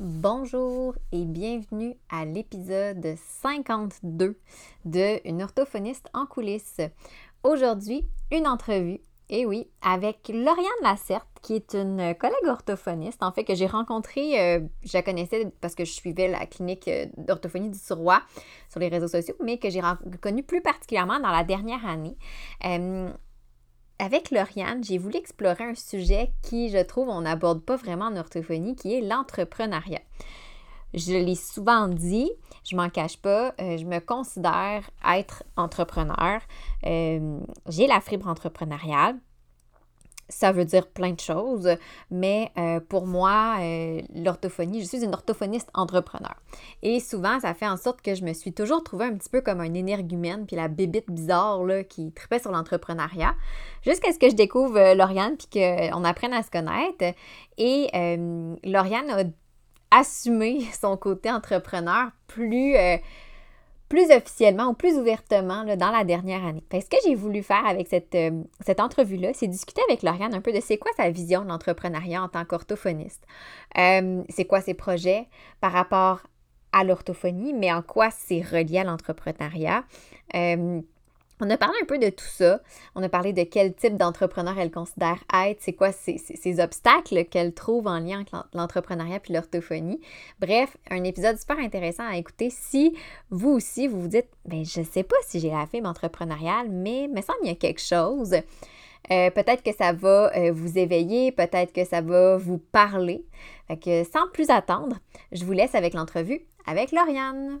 Bonjour et bienvenue à l'épisode 52 de Une orthophoniste en coulisses. Aujourd'hui, une entrevue, et oui, avec Lauriane Lacerte, qui est une collègue orthophoniste, en fait, que j'ai rencontrée, euh, je la connaissais parce que je suivais la clinique euh, d'orthophonie du Surroi sur les réseaux sociaux, mais que j'ai connue plus particulièrement dans la dernière année. Euh, avec Lauriane, j'ai voulu explorer un sujet qui, je trouve, on n'aborde pas vraiment en orthophonie, qui est l'entrepreneuriat. Je l'ai souvent dit, je m'en cache pas, euh, je me considère être entrepreneur. Euh, j'ai la fibre entrepreneuriale ça veut dire plein de choses, mais euh, pour moi, euh, l'orthophonie, je suis une orthophoniste entrepreneur. Et souvent, ça fait en sorte que je me suis toujours trouvée un petit peu comme un énergumène, puis la bébite bizarre qui tripait sur l'entrepreneuriat, jusqu'à ce que je découvre euh, Lauriane, puis qu'on apprenne à se connaître. Et Lauriane a assumé son côté entrepreneur plus plus officiellement ou plus ouvertement dans la dernière année. ce que j'ai voulu faire avec cette, euh, cette entrevue-là, c'est discuter avec Lauriane un peu de c'est quoi sa vision de l'entrepreneuriat en tant qu'orthophoniste. Euh, c'est quoi ses projets par rapport à l'orthophonie, mais en quoi c'est relié à l'entrepreneuriat. Euh, on a parlé un peu de tout ça. On a parlé de quel type d'entrepreneur elle considère être, c'est quoi ces, obstacles qu'elle trouve en lien avec l'entrepreneuriat puis l'orthophonie. Bref, un épisode super intéressant à écouter si vous aussi vous vous dites, ben je sais pas si j'ai la fibre entrepreneuriale, mais il me semble y a quelque chose. Euh, peut-être que ça va euh, vous éveiller, peut-être que ça va vous parler. Sans plus attendre, je vous laisse avec l'entrevue avec Lauriane.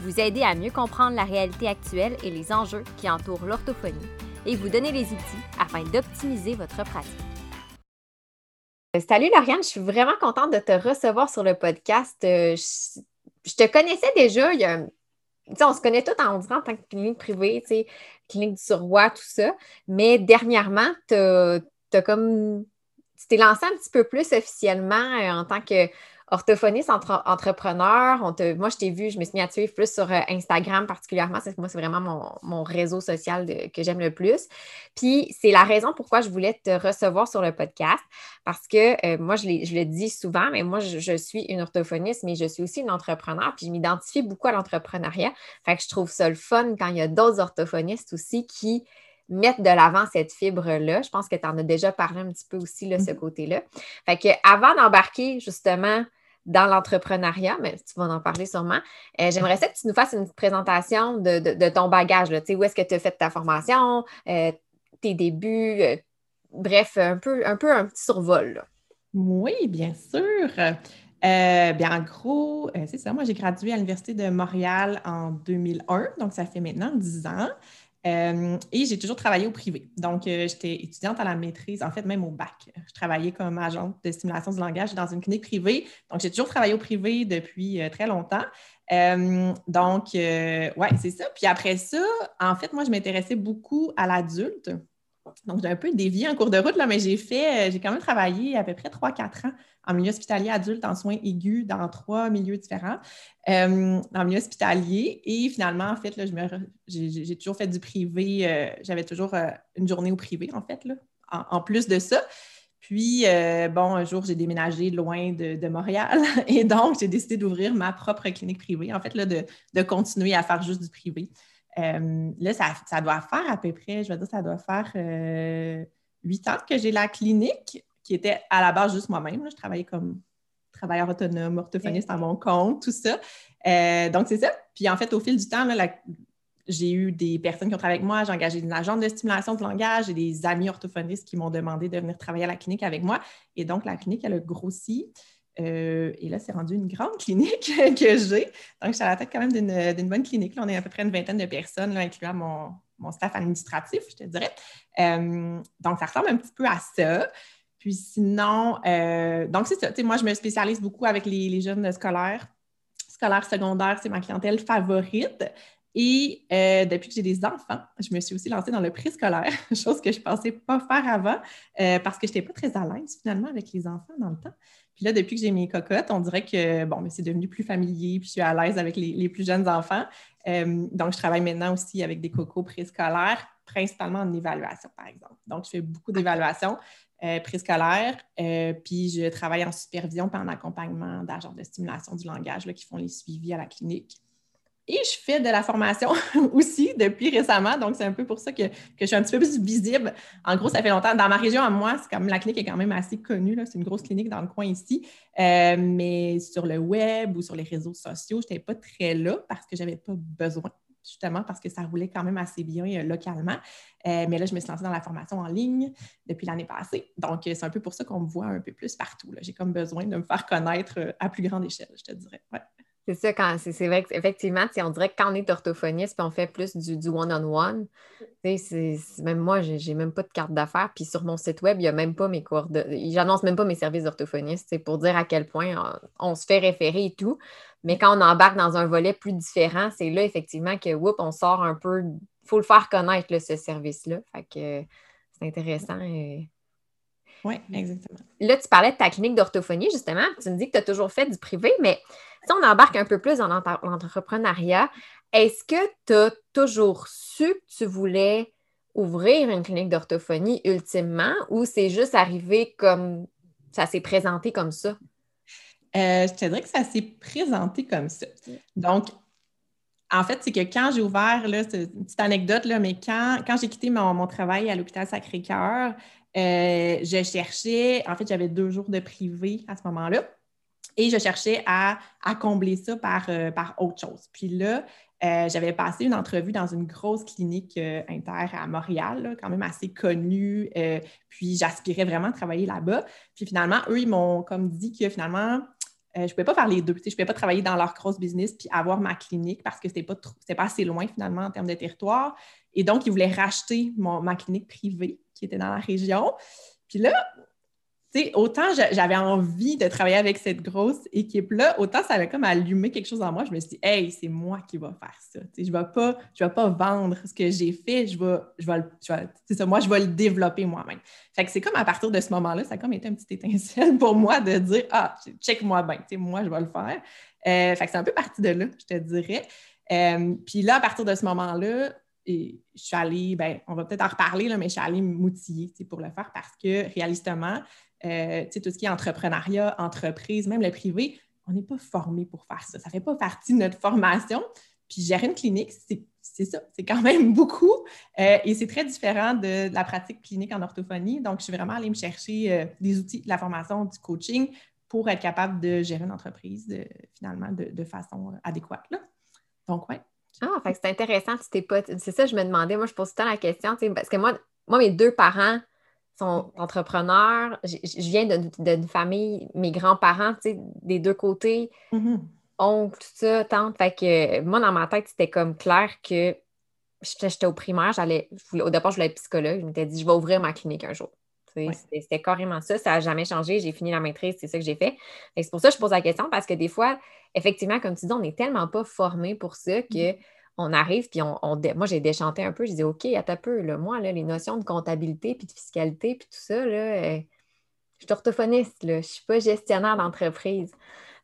Vous aider à mieux comprendre la réalité actuelle et les enjeux qui entourent l'orthophonie et vous donner les outils afin d'optimiser votre pratique. Euh, salut Lauriane, je suis vraiment contente de te recevoir sur le podcast. Euh, je, te connaissais déjà, on se connaît tous en, en tant que clinique privée, clinique du surroi, tout ça, mais dernièrement, tu as, comme tu t'es lancé un petit peu plus officiellement euh, en tant que orthophoniste entrepreneur. moi, je t'ai vu, je me suis mis à te suivre plus sur euh, Instagram particulièrement. Moi, c'est vraiment mon, réseau social que j'aime le plus. Puis, c'est la raison pourquoi je voulais te recevoir sur le podcast parce que euh, moi, je, le dis souvent, mais moi, je, suis une orthophoniste, mais je suis aussi une entrepreneur. Puis, je m'identifie beaucoup à l'entrepreneuriat. Fait que je trouve ça le fun quand il y a d'autres orthophonistes aussi qui mettre de l'avant cette fibre-là. Je pense que tu en as déjà parlé un petit peu aussi, là, ce mm-hmm. côté-là. Fait que avant d'embarquer justement dans l'entrepreneuriat, mais tu vas en parler sûrement. Euh, j'aimerais que tu nous fasses une présentation de, ton bagage. Là. Où est-ce que tu as fait ta formation, euh, tes débuts, euh, bref, un peu, un peu un petit survol. Oui, bien sûr. bien, en gros, c'est ça. Moi, j'ai gradué à l'Université de Montréal en 2001, donc ça fait maintenant 10 ans. Euh, et j'ai toujours travaillé au privé. Donc, euh, j'étais étudiante à la maîtrise, en fait, même au bac. Je travaillais comme agente de stimulation du langage dans une clinique privée. Donc, j'ai toujours travaillé au privé depuis euh, très longtemps. donc, ouais, c'est ça. Puis après ça, en fait, moi, je m'intéressais beaucoup à l'adulte. Donc, j'ai un peu dévié en cours de route, là, mais j'ai fait, j'ai quand même travaillé à peu près 3-4 ans en milieu hospitalier adulte en soins aigus dans trois milieux différents, euh, dans le milieu hospitalier. Et finalement, en fait, j'ai toujours fait du privé. Euh, j'avais toujours euh, une journée au privé, en fait, là, en, plus de ça. Puis, bon, un jour, j'ai déménagé loin de, Montréal et donc, j'ai décidé d'ouvrir ma propre clinique privée, en fait, là, de, de continuer à faire juste du privé. là, ça, ça, doit faire à peu près, je vais dire, ça doit faire huit ans que j'ai la clinique qui était à la base juste moi-même. Je travaillais comme travailleur autonome, orthophoniste à mon compte, tout ça. Euh, donc, c'est ça. Puis en fait, au fil du temps, j'ai eu des personnes qui ont travaillé avec moi, j'ai engagé une agente de stimulation de langage, j'ai des amis orthophonistes qui m'ont demandé de venir travailler à la clinique avec moi. Et donc, la clinique, elle a grossi. Euh, et là, c'est rendu une grande clinique que j'ai. Donc, je suis à la tête quand même d'une bonne clinique. on est à peu près une vingtaine de personnes, là, incluant mon, mon staff administratif, je te dirais. Euh, donc, ça ressemble un petit peu à ça. Puis sinon, euh, donc c'est ça. Moi, je me spécialise beaucoup avec les, jeunes scolaires, scolaire secondaire, c'est ma clientèle favorite. Et euh, depuis que j'ai des enfants, je me suis aussi lancée dans le préscolaire, chose que je ne pensais pas faire avant euh, parce que je n'étais pas très à l'aise finalement avec les enfants dans le temps. Puis là, depuis que j'ai mes cocottes, on dirait que bon, c'est devenu plus familier, puis je suis à l'aise avec les, plus jeunes enfants. Donc, je travaille maintenant aussi avec des cocos préscolaires, principalement en évaluation, par exemple. Donc, je fais beaucoup d'évaluations préscolaires, puis je travaille en supervision et en accompagnement d'agents de stimulation du langage qui font les suivis à la clinique. Et je fais de la formation aussi depuis récemment, donc c'est un peu pour ça que, je suis un petit peu plus visible. En gros, ça fait longtemps. Dans ma région, à moi, c'est comme la clinique est quand même assez connue. C'est une grosse clinique dans le coin ici. Euh, mais sur le web ou sur les réseaux sociaux, je n'étais pas très là parce que je n'avais pas besoin justement parce que ça roulait quand même assez bien euh, localement. Euh, mais là, je me suis lancée dans la formation en ligne depuis l'année passée. Donc, c'est un peu pour ça qu'on me voit un peu plus partout. J'ai comme besoin de me faire connaître à plus grande échelle, je te dirais. C'est ça, quand c'est vrai qu'effectivement, on dirait que quand on est orthophoniste, puis on fait plus du one-on-one, même moi, j'ai même pas de carte d'affaires, puis sur mon site web, il n'y a même pas mes coordonnées, j'annonce même pas mes services d'orthophoniste, pour dire à quel point on, se fait référer et tout. Mais quand on embarque dans un volet plus différent, c'est là effectivement que, whoop, on sort un peu, il faut le faire connaître, ce service-là. Fait que c'est intéressant. Oui, exactement. Là, tu parlais de ta clinique d'orthophonie, justement. Tu me dis que tu as toujours fait du privé, mais si on embarque un peu plus dans l'entrepreneuriat, est-ce que tu as toujours su que tu voulais ouvrir une clinique d'orthophonie ultimement ou c'est juste arrivé comme ça s'est présenté comme ça? Euh, je te dirais que ça s'est présenté comme ça. Donc, en fait, c'est que quand j'ai ouvert, c'est une petite anecdote, là, mais quand, quand j'ai quitté mon, travail à l'hôpital Sacré-Cœur, euh, je cherchais, en fait, j'avais deux jours de privé à ce moment-là. Et je cherchais à, combler ça par, euh, par autre chose. Puis là, euh, j'avais passé une entrevue dans une grosse clinique inter à Montréal, quand même assez connue. puis j'aspirais vraiment à travailler là-bas. Puis finalement, eux, ils m'ont comme dit que finalement, je ne pouvais pas faire les deux. Je ne pouvais pas travailler dans leur grosse business puis avoir ma clinique parce que ce n'était pas, pas assez loin finalement en termes de territoire. Et donc, ils voulaient racheter ma clinique privée qui était dans la région. Puis là, autant j'avais envie de travailler avec cette grosse équipe-là, autant ça avait comme allumé quelque chose en moi. Je me suis dit, hey, c'est moi qui va faire ça. je ne vais, pas, vais pas vendre ce que j'ai fait, je vais, je vais, ça, moi, je vais le développer moi-même. Fait que c'est comme à partir de ce moment-là, ça a comme été un petit étincelle pour moi de dire, ah, check-moi bien, moi, je vais le faire. Euh, fait que c'est un peu parti de là, je te dirais. Euh, puis là, à partir de ce moment-là, et je suis allée, ben, on va peut-être en reparler, là, mais je suis allée m'outiller pour le faire parce que réalistement, euh, tout ce qui est entrepreneuriat, entreprise, même le privé, on n'est pas formé pour faire ça. Ça ne fait pas partie de notre formation. Puis gérer une clinique, c'est ça, c'est quand même beaucoup. Euh, et c'est très différent de, la pratique clinique en orthophonie. Donc, je suis vraiment allée me chercher euh, des outils de la formation, du coaching pour être capable de gérer une entreprise finalement de, façon adéquate. Là. Donc, oui. Ah, fait c'est intéressant. C'est ça, je me demandais. Moi, je pose tout le temps la question, parce que moi, moi, mes deux parents, sont entrepreneurs. Je, viens d'une famille, mes grands-parents, tu sais, des deux côtés, mm-hmm. oncles, tout ça, tante. Fait que moi, dans ma tête, c'était comme clair que j'étais au primaire, j'allais, au départ, je voulais être psychologue. Je m'étais dit, je vais ouvrir ma clinique un jour. C'était carrément ça. Ça n'a jamais changé. J'ai fini la maîtrise, c'est ça que j'ai fait. C'est pour ça que je pose la question parce que des fois, effectivement, comme tu dis, on n'est tellement pas formé pour ça que mm-hmm on arrive, puis on, moi, j'ai déchanté un peu. Je dis, OK, à ta peu, là, moi, là, les notions de comptabilité, puis de fiscalité, puis tout ça, là, euh, je suis orthophoniste, là, je ne suis pas gestionnaire d'entreprise.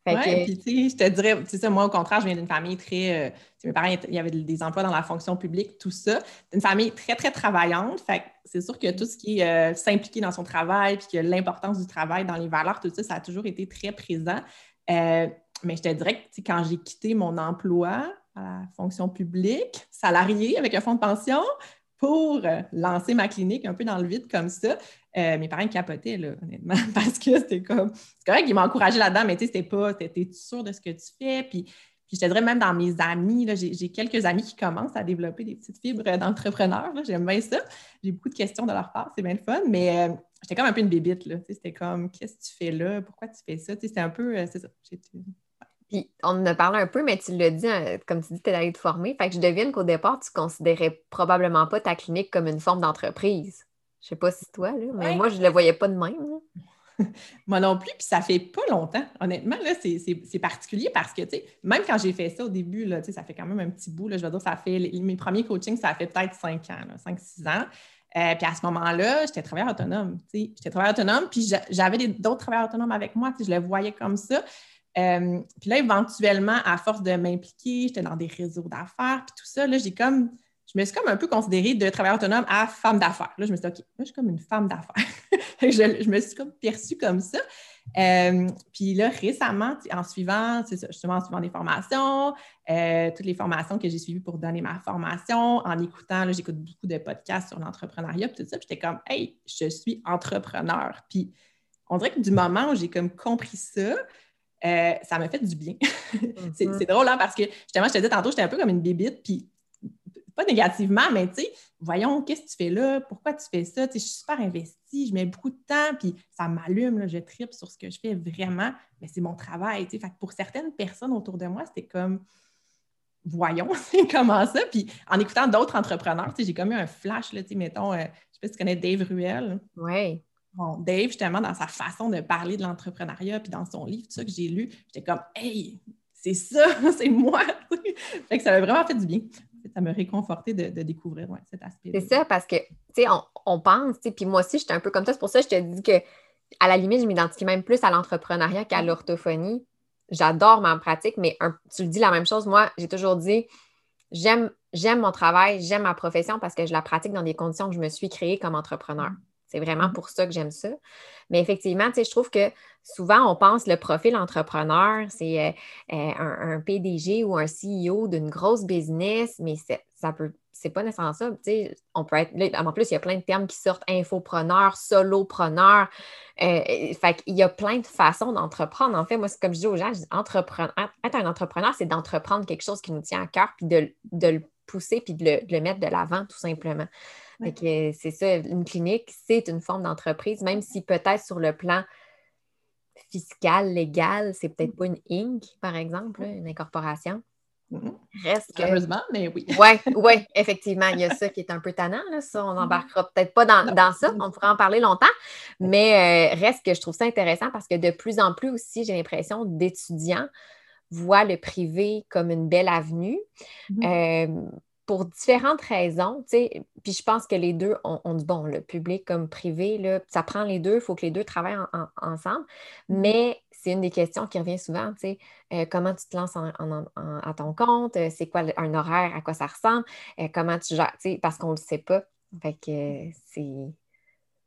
Oui, puis tu sais, je te dirais, tu sais, moi, au contraire, je viens d'une famille très. Euh, mes parents, il y avait des emplois dans la fonction publique, tout ça. une famille très, très travaillante. Fait c'est sûr que tout ce qui est euh, s'impliquer dans son travail, puis que l'importance du travail dans les valeurs, tout ça, ça a toujours été très présent. mais je te dirais que quand j'ai quitté mon emploi, à la fonction publique, salarié avec un fonds de pension, pour euh, lancer ma clinique un peu dans le vide comme ça. Euh, mes parents capotaient, là, honnêtement, parce que c'était comme. C'est correct qu'ils m'ont encouragé là-dedans, mais tu sais, c'était pas. T'es sûr de ce que tu fais? Puis, je te dirais, même dans mes amis, j'ai quelques amis qui commencent à développer des petites fibres d'entrepreneurs. J'aime bien ça. J'ai beaucoup de questions de leur part, c'est bien fun, mais euh, j'étais comme un peu une bébite. C'était comme, qu'est-ce que tu fais là? Pourquoi tu fais ça? C'était un peu. c'est ça on en a parlé un peu, mais tu l'as dit, hein, comme tu dis, tu es allé te former. Fait que je devine qu'au départ, tu considérais probablement pas ta clinique comme une forme d'entreprise. Je sais pas si toi, là, mais moi, je ne le voyais pas de même. Moi non plus, puis ça fait pas longtemps. Honnêtement, là, c'est particulier parce que, tu sais, même quand j'ai fait ça au début, là, tu sais, ça fait quand même un petit bout, là, je veux dire, ça fait, mes premiers coachings, ça fait peut-être cinq ans, cinq, six ans. Euh, puis à ce moment-là, j'étais travailleur autonome, tu sais, j'étais travailleur autonome, puis j'avais d'autres travailleurs autonomes avec moi, tu sais, je le voyais comme ça. Euh, puis là, éventuellement, à force de m'impliquer, j'étais dans des réseaux d'affaires, puis tout ça, là, j'ai comme je me suis comme un peu considérée de travailleur autonome à femme d'affaires. Là, je me suis dit, OK, là, je suis comme une femme d'affaires. je, me suis comme perçue comme ça. Euh, puis là, récemment, en suivant, c'est ça, justement, en suivant des formations, euh, toutes les formations que j'ai suivies pour donner ma formation, en écoutant, là, j'écoute beaucoup de podcasts sur l'entrepreneuriat, puis tout ça, puis j'étais comme, hey, je suis entrepreneur. Puis on dirait que du moment où j'ai comme compris ça, euh, ça m'a fait du bien. Mm-hmm. c'est drôle, hein, parce que justement, je te disais tantôt, j'étais un peu comme une bébite, puis pas négativement, mais tu sais, voyons, qu'est-ce que tu fais là? Pourquoi tu fais ça? Tu sais, je suis super investie, je mets beaucoup de temps, puis ça m'allume, je tripe sur ce que je fais vraiment, mais c'est mon travail, tu sais. Fait que pour certaines personnes autour de moi, c'était comme, voyons, comment ça? Puis en écoutant d'autres entrepreneurs, tu sais, j'ai comme eu un flash, là, tu sais, mettons, euh, je sais pas si tu connais Dave Ruel. Oui. Bon, Dave, justement, dans sa façon de parler de l'entrepreneuriat, puis dans son livre, tout ça que j'ai lu, j'étais comme, hey, c'est ça, c'est moi. fait que ça m'a vraiment fait du bien ça me réconforté de, découvrir cet aspect. C'est ça, parce que, tu sais, on, on, pense, puis moi aussi, j'étais un peu comme ça. C'est pour ça que je te dis que, à la limite, je m'identifie même plus à l'entrepreneuriat qu'à l'orthophonie. J'adore ma pratique, mais tu le dis la même chose. Moi, j'ai toujours dit, j'aime, j'aime mon travail, j'aime ma profession parce que je la pratique dans des conditions que je me suis créée comme entrepreneur. C'est vraiment pour ça que j'aime ça. Mais effectivement, je trouve que souvent, on pense le profil entrepreneur, c'est euh, euh, un, PDG ou un CEO d'une grosse business, mais ça peut. C'est pas nécessairement ça. On peut être. en plus, il y a plein de termes qui sortent infopreneur, solopreneur. Euh, qu'il y a plein de façons d'entreprendre. En fait, moi, c'est comme je dis aux gens, entrepreneur. Être un entrepreneur, c'est d'entreprendre quelque chose qui nous tient à cœur, puis de, le pousser, puis de le mettre de l'avant, tout simplement c'est ça, une clinique, c'est une forme d'entreprise, même si peut-être sur le plan fiscal, légal, c'est peut-être pas une Inc., par exemple, une incorporation. Mm-hmm. Reste Heureusement, mais oui. Oui, ouais, effectivement, il y a ça qui est un peu tannant. Là, ça, on mm-hmm. n'embarquera peut-être pas dans, ça, on pourra en parler longtemps, mais euh, reste que je trouve ça intéressant parce que de plus en plus aussi, j'ai l'impression d'étudiants voient le privé comme une belle avenue. Mm-hmm. Euh, pour différentes raisons, tu sais, puis je pense que les deux ont, du bon, le public comme privé, là, ça prend les deux, il faut que les deux travaillent ensemble, mmh. mais c'est une des questions qui revient souvent, tu sais, euh, comment tu te lances à ton compte, euh, c'est quoi un horaire, à quoi ça ressemble, euh, comment tu gères, tu sais, parce qu'on ne le sait pas, fait que c'est,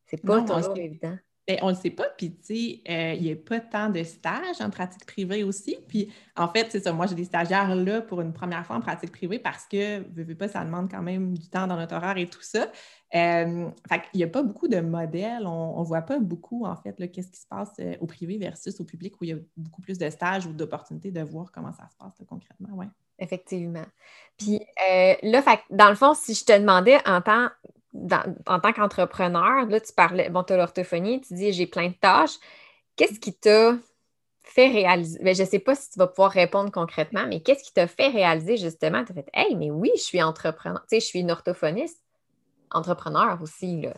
c'est pas toujours évident. Ben, on ne le sait pas. Puis, tu sais, euh, il n'y a pas tant de stages en pratique privée aussi. Puis, en fait, c'est ça. Moi, j'ai des stagiaires là pour une première fois en pratique privée parce que, veux, pas, ça demande quand même du temps dans notre horaire et tout ça. Euh, fait qu'il n'y a pas beaucoup de modèles. On ne voit pas beaucoup, en fait, qu'est-ce qui se passe euh, au privé versus au public où il y a beaucoup plus de stages ou d'opportunités de voir comment ça se passe concrètement. Ouais. Effectivement. Puis là, fait, dans le fond, si je te demandais en tant en tant qu'entrepreneur, là, tu parlais, bon, tu as l'orthophonie, tu dis j'ai plein de tâches. Qu'est-ce qui t'a fait réaliser? Ben, je ne sais pas si tu vas pouvoir répondre concrètement, mais qu'est-ce qui t'a fait réaliser justement? Tu as fait Hey, mais oui, je suis entrepreneur. Tu sais, je suis une orthophoniste, entrepreneur aussi, là.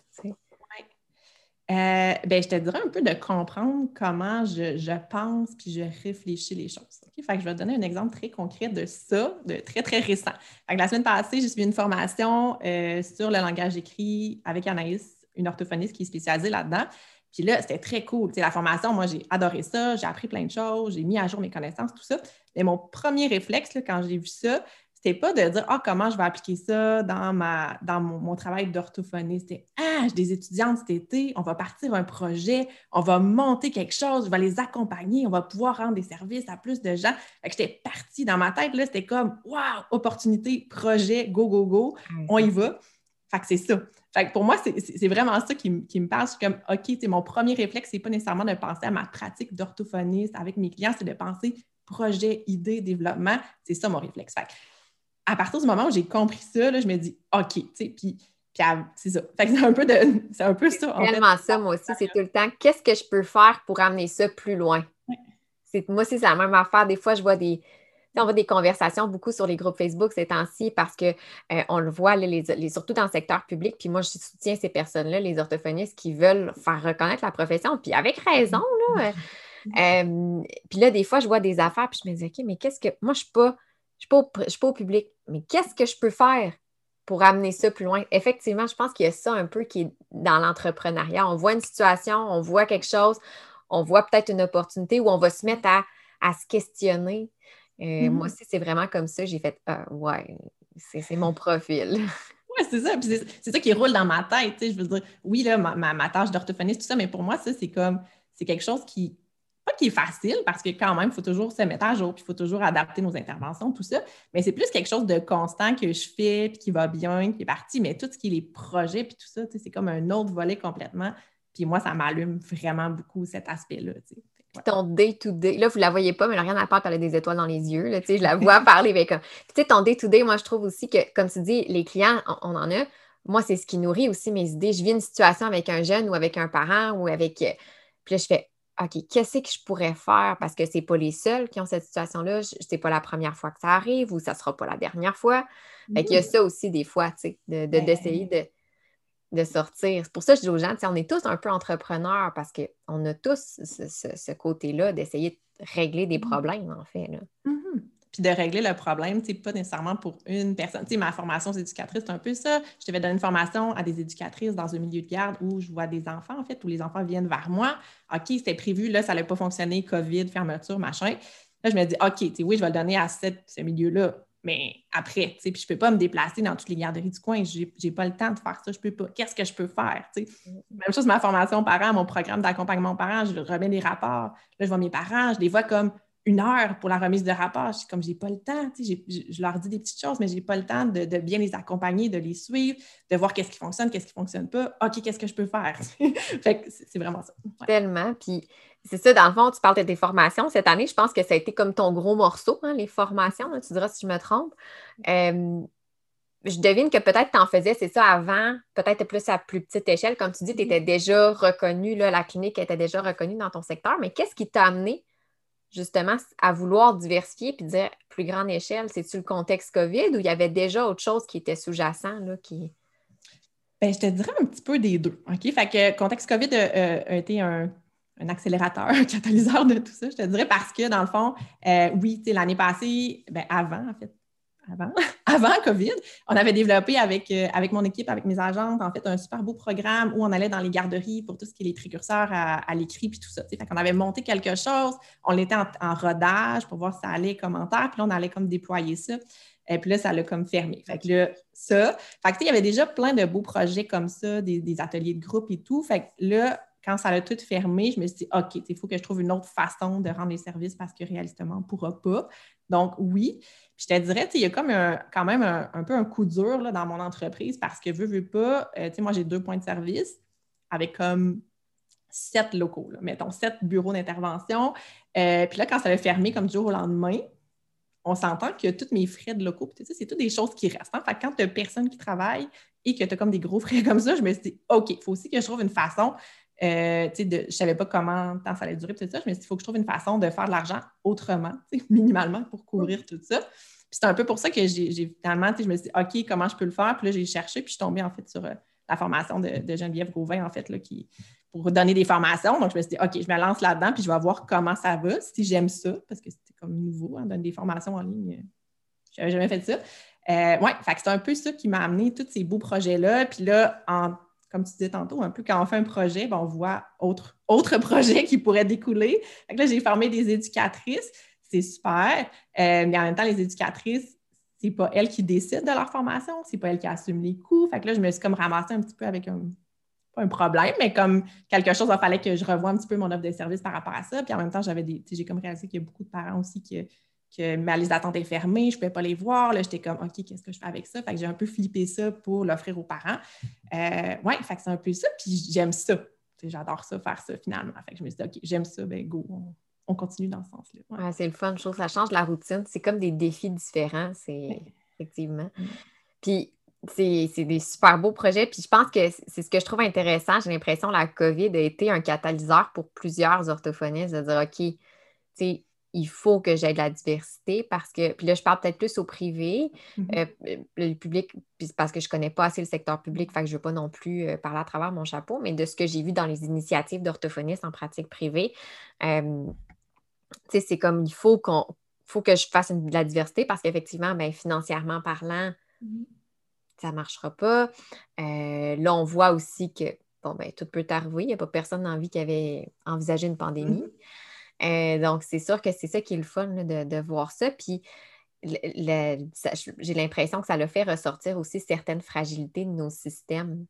Euh, ben, je te dirais un peu de comprendre comment je, pense puis je réfléchis les choses. Fait que je vais te donner un exemple très concret de ça, de très, très récent. la semaine passée, j'ai suivi une formation euh, sur le langage écrit avec Anaïs, une orthophoniste qui est spécialisée là-dedans. Puis là, c'était très cool. la formation, moi, j'ai adoré ça, j'ai appris plein de choses, j'ai mis à jour mes connaissances, tout ça. Mais mon premier réflexe, quand j'ai vu ça, c'était pas de dire Ah, comment je vais appliquer ça dans, ma, dans mon, travail d'orthophonie. C'était Ah, j'ai des étudiantes cet été, on va partir un projet, on va monter quelque chose, je vais les accompagner, on va pouvoir rendre des services à plus de gens. Fait que j'étais partie dans ma tête, là, c'était comme Waouh, opportunité, projet, go, go, go, on y va. Fait que c'est ça. Fait que pour moi, c'est vraiment ça qui, me parle. Je suis comme, OK, mon premier réflexe, c'est pas nécessairement de penser à ma pratique d'orthophoniste avec mes clients, c'est de penser projet, idée, développement. C'est ça mon réflexe. Fait à partir du moment où j'ai compris ça, là, je me dis OK, tu sais, puis, puis c'est ça. Fait que c'est un peu de. C'est un peu ça. Tellement ça, moi aussi, c'est tout le temps. Qu'est-ce que je peux faire pour amener ça plus loin? C'est, moi aussi, c'est la même affaire. Des fois, je vois des, on voit des conversations beaucoup sur les groupes Facebook ces temps-ci parce qu'on euh, le voit, surtout dans le secteur public. Puis moi, je soutiens ces personnes-là, les orthophonistes qui veulent faire reconnaître la profession. Puis avec raison, là. Euh, puis là, des fois, je vois des affaires, puis je me dis, OK, mais qu'est-ce que. Moi, je ne suis, suis, pas au public, mais qu'est-ce que je peux faire pour amener ça plus loin? Effectivement, je pense qu'il y a ça un peu qui est dans l'entrepreneuriat. On voit une situation, on voit quelque chose, on voit peut-être une opportunité où on va se mettre à, se questionner. Euh, mm-hmm. Moi aussi, c'est vraiment comme ça. J'ai fait, ah, ouais, c'est mon profil. Oui, c'est ça. c'est ça qui roule dans ma tête. Je veux dire, oui, là, ma, ma tâche d'orthophoniste, tout ça, mais pour moi, ça, c'est comme, c'est quelque chose qui, qui est facile parce que quand même, il faut toujours se mettre à jour, puis il faut toujours adapter nos interventions, tout ça. Mais c'est plus quelque chose de constant que je fais, puis qui va bien, qui est parti. Mais tout ce qui est les projets, puis tout ça, c'est comme un autre volet complètement. Puis moi, ça m'allume vraiment beaucoup cet aspect-là. Ton day-to-day, là, vous ne la voyez pas, mais rien à part, elle a des étoiles dans les yeux. Là, je la vois parler. avec comme... Tu sais, ton day-to-day, moi, je trouve aussi que, comme tu dis, les clients, on, en a. Moi, c'est ce qui nourrit aussi mes idées. Je vis une situation avec un jeune ou avec un parent ou avec. Euh, puis là, je fais OK, qu'est-ce que je pourrais faire? Parce que ce n'est pas les seuls qui ont cette situation-là. Ce n'est pas la première fois que ça arrive ou ça ne sera pas la dernière fois. Fait qu'il y a ça aussi des fois, tu sais, d'essayer de, de, sortir. C'est pour ça que je dis aux gens, on est tous un peu entrepreneurs parce qu'on a tous ce, côté-là d'essayer de régler des mmh. problèmes, en fait. Là. Mmh puis de régler le problème, c'est pas nécessairement pour une personne. Ma formation d'éducatrice, c'est un peu ça. Je devais donner une formation à des éducatrices dans un milieu de garde où je vois des enfants, en fait, où les enfants viennent vers moi. OK, c'était prévu, là, ça n'allait pas fonctionner, COVID, fermeture, machin. Là, je me dis, OK, oui, je vais le donner à ce milieu-là, mais après, tu sais, puis je peux pas me déplacer dans toutes les garderies du coin. J'ai, n'ai pas le temps de faire ça. Je peux pas. Qu'est-ce que je peux faire, sais? Même chose, ma formation parents, mon programme d'accompagnement parents, je remets des rapports. Là, je vois mes parents, je les vois comme une heure pour la remise de rapport. Je comme, j'ai pas le temps. Je leur dis des petites choses, mais j'ai pas le temps de, bien les accompagner, de les suivre, de voir qu'est-ce qui fonctionne, qu'est-ce qui fonctionne pas. OK, qu'est-ce que je peux faire? fait c'est vraiment ça. Tellement. Puis c'est ça, dans le fond, tu parles de tes formations. Cette année, je pense que ça a été comme ton gros morceau, hein, les formations. tu diras si je me trompe. je devine que peut-être tu en faisais, c'est ça, avant, peut-être plus à plus petite échelle. Comme tu dis, tu étais déjà reconnu, la clinique était déjà reconnue dans ton secteur, mais qu'est-ce qui t'a amené justement à vouloir diversifier puis dire plus grande échelle? C'est-tu le contexte COVID ou il y avait déjà autre chose qui était sous-jacent? Là, qui... Bien, je te dirais un petit peu des deux. OK? Fait que contexte COVID a, été un, accélérateur, un catalyseur de tout ça, je te dirais, parce que dans le fond, euh, oui, l'année passée, ben, avant, en fait, avant, COVID, on avait développé avec, euh, avec mon équipe, avec mes agentes, en fait, un super beau programme où on allait dans les garderies pour tout ce qui est les précurseurs à, l'écrit puis tout ça. Fait qu'on avait monté quelque chose, on était en, rodage pour voir si ça allait, commentaire, puis là, on allait comme déployer ça. Et puis là, ça l'a comme fermé. Fait que là, ça. Fait que, il y avait déjà plein de beaux projets comme ça, des, des, ateliers de groupe et tout. Fait que là, quand ça a tout fermé, je me suis dit, OK, il faut que je trouve une autre façon de rendre les services parce que réalistement, on ne pourra pas. Donc, oui. Je te dirais, il y a comme quand même un, peu un coup dur là, dans mon entreprise parce que, veux, veux pas, euh, moi, j'ai deux points de service avec comme sept locaux, mettons, sept bureaux d'intervention. Euh, puis là, quand ça a fermé comme du jour au lendemain, on s'entend que tous mes frais de locaux, c'est toutes des choses qui restent. Hein. Quand tu n'as personne qui travaille et que tu as comme des gros frais comme ça, je me suis dit, OK, il faut aussi que je trouve une façon euh, je ne savais pas comment temps ça allait durer, tout ça. Je me suis dit, il faut que je trouve une façon de faire de l'argent autrement, minimalement, pour couvrir tout ça. Puis c'est un peu pour ça que j'ai finalement, je me suis dit, OK, comment je peux le faire? Puis là, j'ai cherché, puis je suis tombée en fait sur euh, la formation de, Geneviève Gauvin, en fait, là, qui, pour donner des formations. Donc, je me suis dit, OK, je me lance là-dedans, puis je vais voir comment ça va, si j'aime ça, parce que c'était comme nouveau, hein, donner des formations en ligne. Je n'avais jamais fait ça. Euh, oui, c'est un peu ça qui m'a amené tous ces beaux projets-là. Puis là, en comme tu disais tantôt, un peu quand on fait un projet, ben, on voit autre, autre projet qui pourrait découler. là, j'ai formé des éducatrices, c'est super. Euh, mais en même temps, les éducatrices, c'est pas elles qui décident de leur formation, c'est pas elles qui assument les coûts. Fait que là, je me suis comme ramassée un petit peu avec un, pas un problème, mais comme quelque chose, il fallait que je revoie un petit peu mon offre de service par rapport à ça. Puis en même temps, j'avais des, j'ai comme réalisé qu'il y a beaucoup de parents aussi qui, que ma liste d'attente est fermée, je ne pouvais pas les voir. Là, j'étais comme, OK, qu'est-ce que je fais avec ça? Fait que j'ai un peu flippé ça pour l'offrir aux parents. Euh, oui, fait que c'est un peu ça, puis j'aime ça. J'adore ça, faire ça finalement. Fait que je me suis dit, OK, j'aime ça, ben go, on, continue dans ce sens-là. Ouais. c'est le fun, je trouve ça change la routine. C'est comme des défis différents, c'est effectivement. Mm. Puis c'est des super beaux projets. Puis je pense que c'est ce que je trouve intéressant. J'ai l'impression que la COVID a été un catalyseur pour plusieurs orthophonistes de dire OK, tu sais, il faut que j'aie de la diversité parce que, puis là, je parle peut-être plus au privé, Mhm. euh, le public, parce que je ne connais pas assez le secteur public, fait que je ne veux pas non plus euh, parler à travers mon chapeau, mais de ce que j'ai vu dans les initiatives d'orthophonistes en pratique privée, euh, tu sais, c'est comme il faut qu'on faut que je fasse une- de la diversité parce qu'effectivement, ben, financièrement parlant, Mhm. ça ne marchera pas. Euh, là, on voit aussi que, bon, ben, tout peut arriver. Il n'y a pas personne dans la vie qui avait envisagé une pandémie. Euh, donc, c'est sûr que c'est ça qui est le fun là, de, de voir ça. Puis, le- le- j'ai l'impression que ça l'a fait ressortir aussi certaines fragilités de nos systèmes.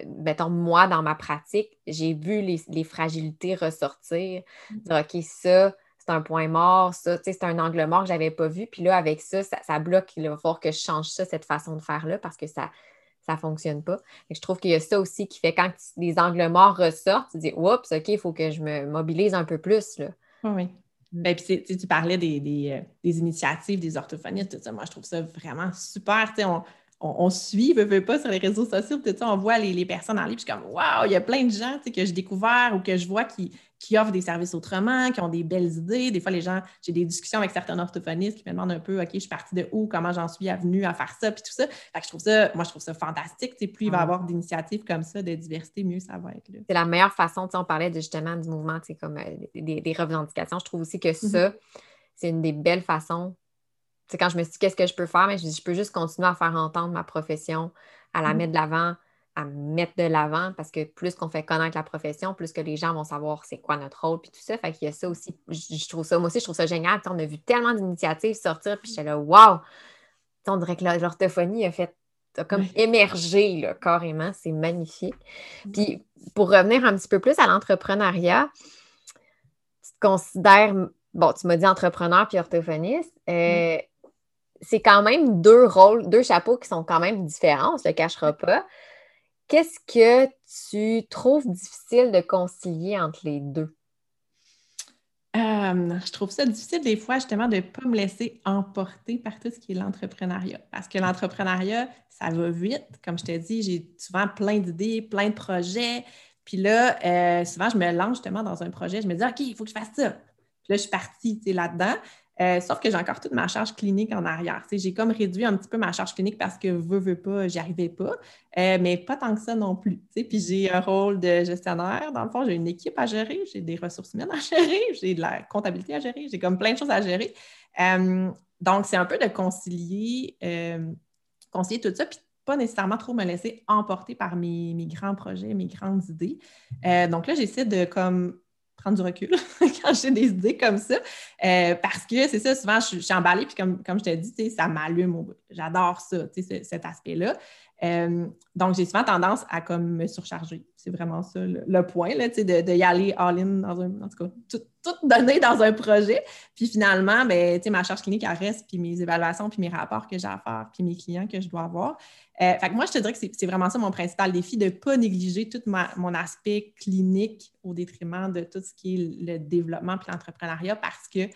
Euh, Mettons, moi, dans ma pratique, j'ai vu les, les fragilités ressortir. Dire, OK, ça, c'est un point mort, ça, tu sais, c'est un angle mort que je n'avais pas vu. Puis là, avec ça, ça, ça bloque. Il va falloir que je change ça, cette façon de faire-là, parce que ça ne fonctionne pas. Que je trouve qu'il y a ça aussi qui fait quand les angles morts ressortent, tu dis, oups, OK, il faut que je me mobilise un peu plus. Là. Oui, oui. Ben, tu parlais des, euh, des initiatives des orthophonistes, tout ça. Moi, je trouve ça vraiment super. On, on, on suit, veut, pas, sur les réseaux sociaux, on voit les, les personnes en ligne, puis je suis comme, waouh, il y a plein de gens que j'ai découvert ou que je vois qui, qui offrent des services autrement, qui ont des belles idées. Des fois, les gens, j'ai des discussions avec certains orthophonistes qui me demandent un peu, OK, je suis partie de où, comment j'en suis venue à faire ça, puis tout ça. Fait que je trouve ça, moi, je trouve ça fantastique. Plus il va y avoir d'initiatives comme ça, de diversité, mieux ça va être. C'est la meilleure façon, on parlait de, justement du mouvement, comme euh, des, des revendications. Je trouve aussi que ça, c'est une des belles façons. Tu sais, quand je me suis dit qu'est-ce que je peux faire, mais je, dis, je peux juste continuer à faire entendre ma profession, à la Mhm. mettre de l'avant, à me mettre de l'avant, parce que plus qu'on fait connaître la profession, plus que les gens vont savoir c'est quoi notre rôle, puis tout ça. Fait qu'il y a ça aussi. Je, trouve ça, moi aussi, je trouve ça génial. On a vu tellement d'initiatives sortir, puis j'étais là, sais, on dirait que l'orthophonie a fait a comme Ouais. émergé là, carrément. C'est magnifique. Puis pour revenir un petit peu plus à l'entrepreneuriat, tu te considères, bon, tu m'as dit entrepreneur puis orthophoniste, euh, c'est quand même deux rôles, deux chapeaux qui sont quand même différents, on ne se le cachera pas. Qu'est-ce que tu trouves difficile de concilier entre les deux? Euh, je trouve ça difficile des fois justement de ne pas me laisser emporter par tout ce qui est l'entrepreneuriat. Parce que l'entrepreneuriat, ça va vite. Comme je te dis, j'ai souvent plein d'idées, plein de projets. Puis là, euh, souvent, je me lance justement dans un projet. Je me dis, OK, il faut que je fasse ça. Puis là, je suis partie là-dedans. Euh, sauf que j'ai encore toute ma charge clinique en arrière. J'ai comme réduit un petit peu ma charge clinique parce que veux, veux pas, j'y arrivais pas. Euh, mais pas tant que ça non plus. Puis j'ai un rôle de gestionnaire. Dans le fond, j'ai une équipe à gérer, j'ai des ressources humaines à gérer, j'ai de la comptabilité à gérer, j'ai comme plein de choses à gérer. Euh, donc, c'est un peu de concilier, concilier tout ça, puis pas nécessairement trop me laisser emporter par mes, mes grands projets, mes grandes idées. Donc là, j'essaie de comme du recul quand j'ai des idées comme ça. Euh, parce que c'est ça, souvent, je, je suis emballée, puis comme, comme je tu sais, ça m'allume. J'adore ça, ce- cet aspect-là. Euh, donc, j'ai souvent tendance à comme me surcharger. C'est vraiment ça le, point, là, de, de y aller all-in dans un, en tout cas, tout, tout donner dans un projet. Puis finalement, ben, ma charge clinique, elle reste, puis mes évaluations, puis mes rapports que j'ai à faire, puis mes clients que je dois avoir. Euh, fait que moi, je te dirais que c'est vraiment ça mon principal défi, de ne pas négliger tout mon aspect clinique au détriment de tout ce qui est le développement puis l'entrepreneuriat parce que,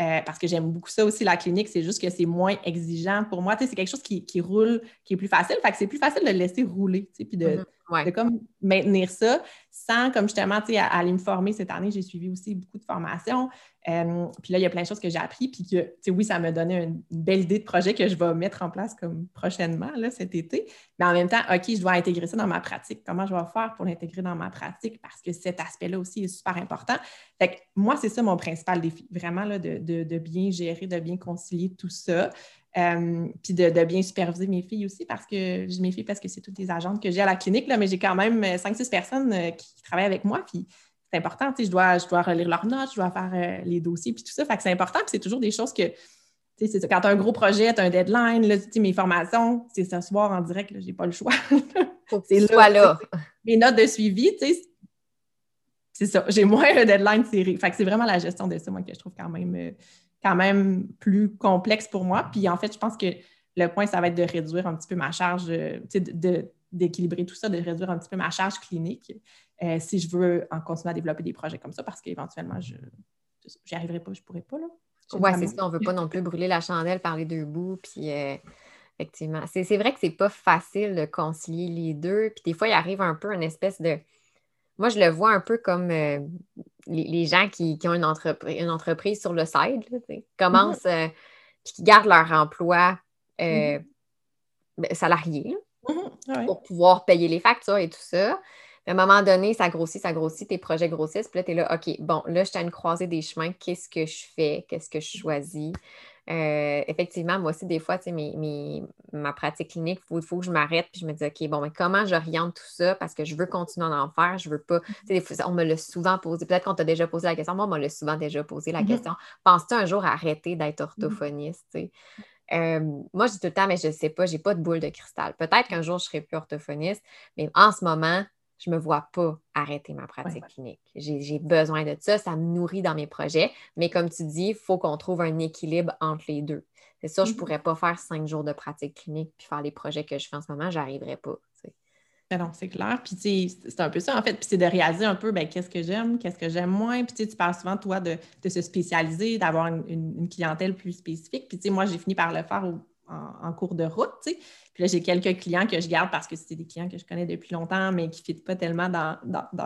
euh, parce que j'aime beaucoup ça aussi, la clinique. C'est juste que c'est moins exigeant pour moi. C'est quelque chose qui, roule, qui est plus facile. Fait que c'est plus facile de laisser rouler, tu sais, puis de, Mhm. Ouais. de comme maintenir ça sans, comme justement, tu sais, aller me former cette année, j'ai suivi aussi beaucoup de formations. Euh, puis là, il y a plein de choses que j'ai appris, puis que, tu sais, oui, ça m'a donné une, belle idée de projet que je vais mettre en place comme prochainement, là, cet été. Mais en même temps, OK, je dois intégrer ça dans ma pratique. Comment je vais faire pour l'intégrer dans ma pratique? Parce que cet aspect-là aussi est super important. Fait que moi, c'est ça mon principal défi, vraiment, là, de- de bien gérer, de bien concilier tout ça. Euh, puis de, de bien superviser mes filles aussi, parce que je mes filles parce que c'est toutes des agentes que j'ai à la clinique, là, mais j'ai quand même 5-6 personnes euh, qui, qui travaillent avec moi. Puis c'est important, tu sais, je dois, je dois relire leurs notes, je dois faire euh, les dossiers, puis tout ça. Fait que c'est important, puis c'est toujours des choses que, tu sais, c'est quand tu as un gros projet, tu as un deadline, là, tu sais, mes formations, c'est ce soir en direct, j'ai pas le choix. Faut que C'est là, là. mes notes de suivi, tu sais, c'est ça. J'ai moins le deadline serré. Fait que c'est vraiment la gestion de ça, moi, que je trouve quand même, euh, quand même plus complexe pour moi. Puis en fait, je pense que le point, ça va être de réduire un petit peu ma charge, euh, de- d'équilibrer tout ça, de réduire un petit peu ma charge clinique euh, si je veux en continuer à développer des projets comme ça, parce qu'éventuellement, je n'y arriverai pas, je ne pourrais pas. Oui, c'est ça. On ne veut pas non plus brûler la chandelle par les deux bouts. Puis, euh, effectivement, c'est c'est vrai que c'est pas facile de concilier les deux. Puis, des fois, il arrive un peu une espèce de. Moi, je le vois un peu comme. euh, les, gens qui, ont une, entreprise, une entreprise sur le side, commencent, mm-hmm. euh, puis qui gardent leur emploi euh, mm-hmm. ben, salarié mm-hmm. pour pouvoir payer les factures et tout ça. à un moment donné, ça grossit, ça grossit, tes projets grossissent, puis là, tu es là, OK, bon, là, je suis à une croisée des chemins, qu'est-ce que je fais, qu'est-ce que je choisis? Euh, effectivement, moi aussi, des fois, mes, ma pratique clinique, il faut, que je m'arrête puis je me dis, OK, bon, mais comment j'oriente tout ça? Parce que je veux continuer à en faire, je veux pas. On me l'a souvent posé. Peut-être qu'on t'a déjà posé la question. Moi, on me l'a souvent déjà posé la mmh question. Penses-tu un jour arrêter d'être mmh orthophoniste? Euh, moi, je dis tout le temps, mais je ne sais pas, je n'ai pas de boule de cristal. Peut-être qu'un jour, je ne serai plus orthophoniste, mais en ce moment, je ne me vois pas arrêter ma pratique clinique. J'ai besoin de ça, ça me nourrit dans mes projets. Mais comme tu dis, il faut qu'on trouve un équilibre entre les deux. C'est sûr, je ne mm-hmm. pourrais pas faire cinq jours de pratique clinique puis faire les projets que je fais en ce moment, j'arriverais pas. Ben non, c'est clair. Puis c'est un peu ça, en fait. Puis c'est de réaliser un peu ben, qu'est-ce que j'aime, qu'est-ce que j'aime moins. Puis tu parles souvent, toi, de, se spécialiser, d'avoir une, clientèle plus spécifique. Puis moi, j'ai fini par le faire en, cours de route. Puis là, j'ai quelques clients que je garde parce que c'est des clients que je connais depuis longtemps, mais qui ne fitent pas tellement dans,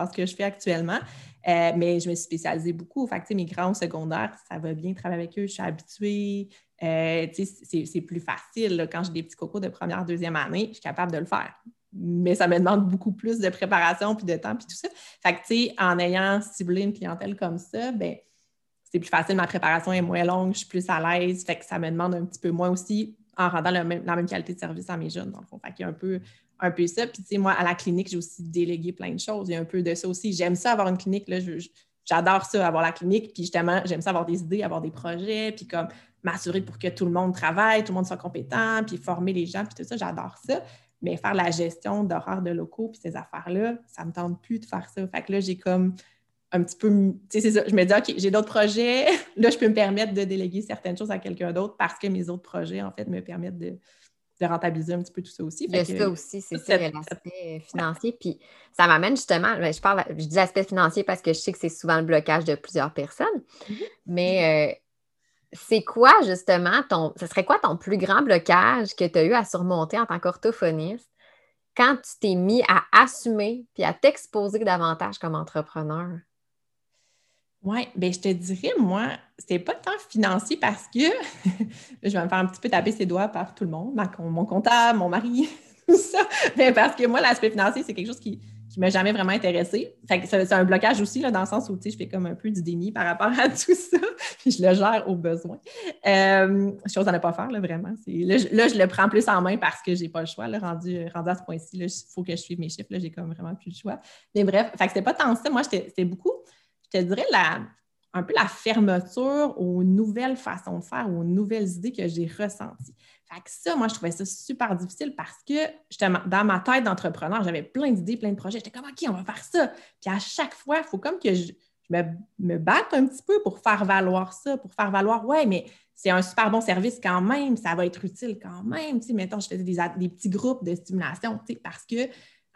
ce que je fais actuellement. Euh, mais je me suis spécialisée beaucoup. Fait que, mes grands secondaires, ça va bien travailler avec eux, je suis habituée. Euh, c'est plus facile. Quand j'ai des petits cocos de première, deuxième année, je suis capable de le faire. Mais ça me demande beaucoup plus de préparation, puis de temps, puis tout ça. Fait que, en ayant ciblé une clientèle comme ça, ben c'est plus facile, ma préparation est moins longue, je suis plus à l'aise, fait que ça me demande un petit peu moins aussi en rendant la même qualité de service à mes jeunes, dans le fond. Fait y a un peu, un peu ça. Puis, tu sais, moi, à la clinique, j'ai aussi délégué plein de choses. Il y a un peu de ça aussi. J'aime ça avoir une clinique. Là, j'adore ça, avoir la clinique. Puis, justement, j'aime ça avoir des idées, avoir des projets, puis comme m'assurer pour que tout le monde travaille, tout le monde soit compétent, puis former les gens, puis tout ça, j'adore ça. Mais faire la gestion d'horaires de locaux, puis ces affaires-là, ça me tente plus de faire ça. Fait que là, j'ai comme un petit peu, tu sais, c'est ça. Je me dis, OK, j'ai d'autres projets. Là, je peux me permettre de déléguer certaines choses à quelqu'un d'autre parce que mes autres projets, en fait, me permettent de, rentabiliser un petit peu tout ça aussi. Il y a ça aussi, c'est ça, l'aspect financier. Puis ça m'amène justement, ben, je parle, je dis aspect financier parce que je sais que c'est souvent le blocage de plusieurs personnes. Mm-hmm. Mais euh, c'est quoi justement ton, ce serait quoi ton plus grand blocage que tu as eu à surmonter en tant qu'orthophoniste quand tu t'es mis à assumer puis à t'exposer davantage comme entrepreneur? Oui, bien, je te dirais, moi, c'était pas tant financier parce que je vais me faire un petit peu taper ses doigts par tout le monde, mon comptable, mon mari, tout ça. Mais parce que moi, l'aspect financier, c'est quelque chose qui ne m'a jamais vraiment intéressé. Fait que c'est un blocage aussi, là, dans le sens où je fais comme un peu du déni par rapport à tout ça, puis je le gère au besoin. Euh, chose à ne pas faire, là, vraiment. Là je, le prends plus en main parce que j'ai pas le choix. Là, rendu, rendu à ce point-ci, il faut que je suive mes chiffres. J'ai comme vraiment plus le choix. Mais bref, fait que c'était pas tant ça. Moi, c'était beaucoup je dirais, un peu la fermeture aux nouvelles façons de faire, aux nouvelles idées que j'ai ressenties. Fait que ça, moi, je trouvais ça super difficile parce que dans ma tête d'entrepreneur, j'avais plein d'idées, plein de projets. J'étais comme, OK, on va faire ça. Puis à chaque fois, il faut comme que je, me, batte un petit peu pour faire valoir ça, pour faire valoir, ouais, mais c'est un super bon service quand même, ça va être utile quand même. Tu sais, mettons, je faisais des, des petits groupes de stimulation, tu sais, parce que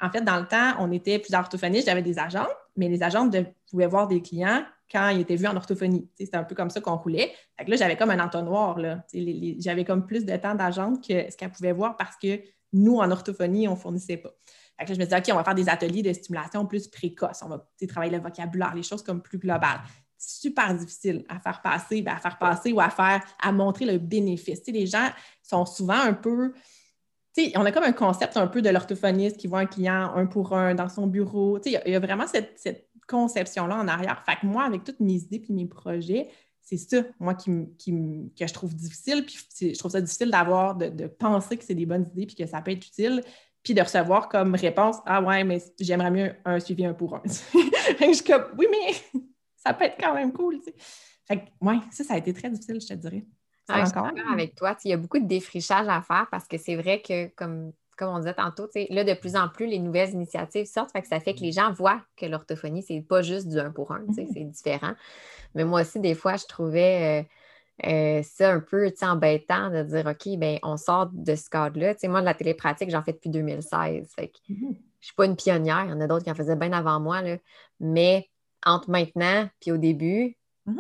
en fait, dans le temps, on était plusieurs orthophonistes, j'avais des agents, mais les agents pouvaient voir des clients quand ils étaient vus en orthophonie. C'était un peu comme ça qu'on roulait. là, j'avais comme un entonnoir. J'avais comme plus de temps d'agente que ce qu'elle pouvait voir parce que nous, en orthophonie, on ne fournissait pas. là, je me disais, OK, on va faire des ateliers de stimulation plus précoces. On va travailler le vocabulaire, les choses comme plus globales. Super difficile à faire passer, ben, à faire passer ou à faire, à montrer le bénéfice. les gens sont souvent un peu on a comme un concept un peu de l'orthophoniste qui voit un client un pour un dans son bureau. Il y, a vraiment cette, conception-là en arrière. Fait que moi, avec toutes mes idées et mes projets, c'est ça, moi, qui, que je trouve difficile. Puis je trouve ça difficile d'avoir, de, penser que c'est des bonnes idées puis que ça peut être utile, puis de recevoir comme réponse Ah ouais, mais j'aimerais mieux un suivi un pour un. je Oui, mais ça peut être quand même cool. Fait que, ouais, ça, ça a été très difficile, je te dirais. Ah, je suis d'accord avec toi. Il y a beaucoup de défrichage à faire parce que c'est vrai que, comme, comme on disait tantôt, là, de plus en plus, les nouvelles initiatives sortent, fait que ça fait que les gens voient que l'orthophonie, c'est pas juste du un pour un, mm-hmm. c'est différent. Mais moi aussi, des fois, je trouvais euh, euh, ça un peu embêtant de dire OK, ben on sort de ce cadre-là. moi, de la télépratique, j'en fais depuis 2016. Fait que mm-hmm. je suis pas une pionnière, il y en a d'autres qui en faisaient bien avant moi. Là. Mais entre maintenant puis au début, tu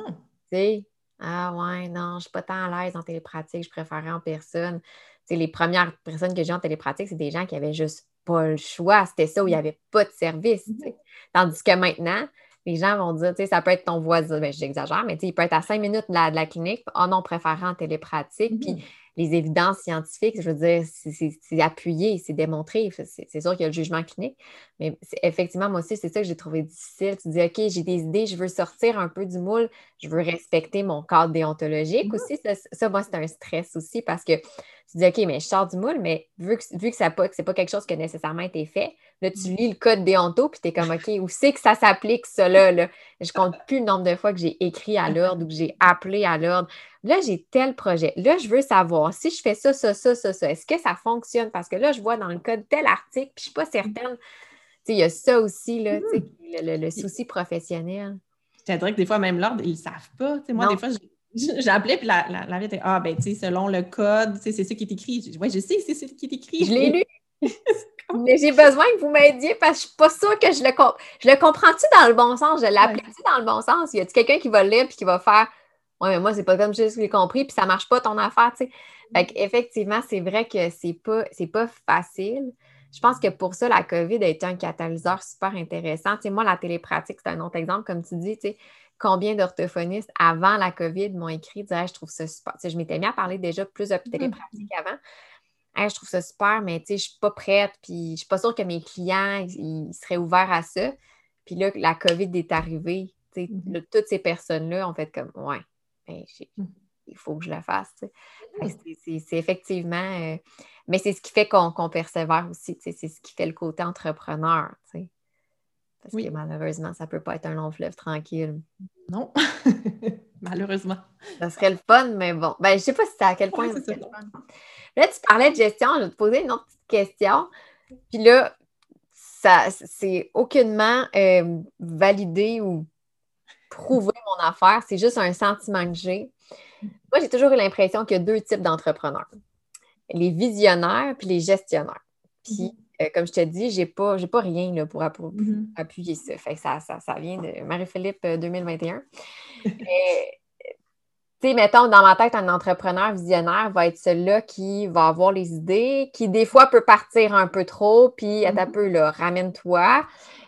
sais, ah ouais, non, je ne suis pas tant à l'aise en télépratique, je préférais en personne. Les premières personnes que j'ai en télépratique, c'est des gens qui n'avaient juste pas le choix. C'était ça où il n'y mmh. avait pas de service. Mmh. Tandis que maintenant, les gens vont dire, tu sais, ça peut être ton voisin, ben, j'exagère, mais il peut être à cinq minutes de la, de la clinique, oh non, préférant en télépratique. Puis les évidences scientifiques, je veux dire, c'est appuyé, c'est démontré. C'est sûr qu'il y a le jugement clinique, mais effectivement, moi aussi, c'est ça que j'ai trouvé difficile. Tu dis, OK, j'ai des idées, je veux sortir un peu du moule, je veux respecter mon cadre déontologique mm-hmm. aussi. Ça, moi, c'est un stress aussi parce que tu dis, OK, mais je sors du moule, mais vu que, vu que ce n'est pas, pas quelque chose qui a nécessairement été fait, là, tu lis le code déonto, puis tu es comme, OK, où c'est que ça s'applique, ça là, là? Je compte plus le nombre de fois que j'ai écrit à l'ordre ou que j'ai appelé à l'ordre. Là, j'ai tel projet. Là, je veux savoir si je fais ça, ça, ça, ça, ça, est-ce que ça fonctionne? Parce que là, je vois dans le code tel article, puis je ne suis pas certaine. Il y a ça aussi, là, le, le, souci professionnel. Je dirais que des fois, même l'ordre, ils ne savent pas. moi, des fois, j'appelais, puis la, la, la était Ah, ben, tu sais, selon le code, c'est ça qui est écrit. Oui, je sais, c'est ce qui est écrit. Je l'ai lu. Mais j'ai besoin que vous m'aidiez parce que je ne suis pas sûre que je le, je le comprends-tu dans le bon sens? Je l'applique-tu dans le bon sens? Y a-t-il quelqu'un qui va le lire et qui va faire Ouais, mais moi, c'est pas comme je l'ai compris, puis ça marche pas ton affaire, tu sais? Fait qu'effectivement, c'est vrai que c'est pas, pas facile. Je pense que pour ça, la COVID a été un catalyseur super intéressant. Tu sais, moi, la télépratique, c'est un autre exemple, comme tu dis, tu sais, combien d'orthophonistes avant la COVID m'ont écrit, disaient, je trouve ça super. Je m'étais mis à parler déjà plus de mm-hmm. télépratique avant. je trouve ça super, mais je suis pas prête, puis je suis pas sûre que mes clients, ils, seraient ouverts à ça. Puis là, la COVID est arrivée, mm-hmm. toutes ces personnes-là ont fait comme, ouais, ben, mmh. il faut que je le fasse. C'est effectivement, euh, mais c'est ce qui fait qu'on persévère aussi, c'est ce qui fait le côté entrepreneur. Parce que malheureusement, ça ne peut pas être un long fleuve tranquille. Non, malheureusement. Ça serait le fun, mais bon. Ben, je ne sais pas si c'est à quel point c'est le fun. Là, tu parlais de gestion, je vais te poser une autre petite question. Puis là, ça c'est aucunement euh, validé ou prouver mon affaire, c'est juste un sentiment que j'ai. Moi, j'ai toujours eu l'impression qu'il y a deux types d'entrepreneurs les visionnaires puis les gestionnaires. Puis, mhm. Euh, comme je te dis, je n'ai pas, pas rien là, pour, mhm. appuyer ça. Fait ça, ça, vient de Marie-Philippe 2021. Euh, tu sais, mettons, dans ma tête, un entrepreneur visionnaire va être celui-là qui va avoir les idées, qui des fois peut partir un peu trop, puis à un mhm. peu, là, ramène-toi.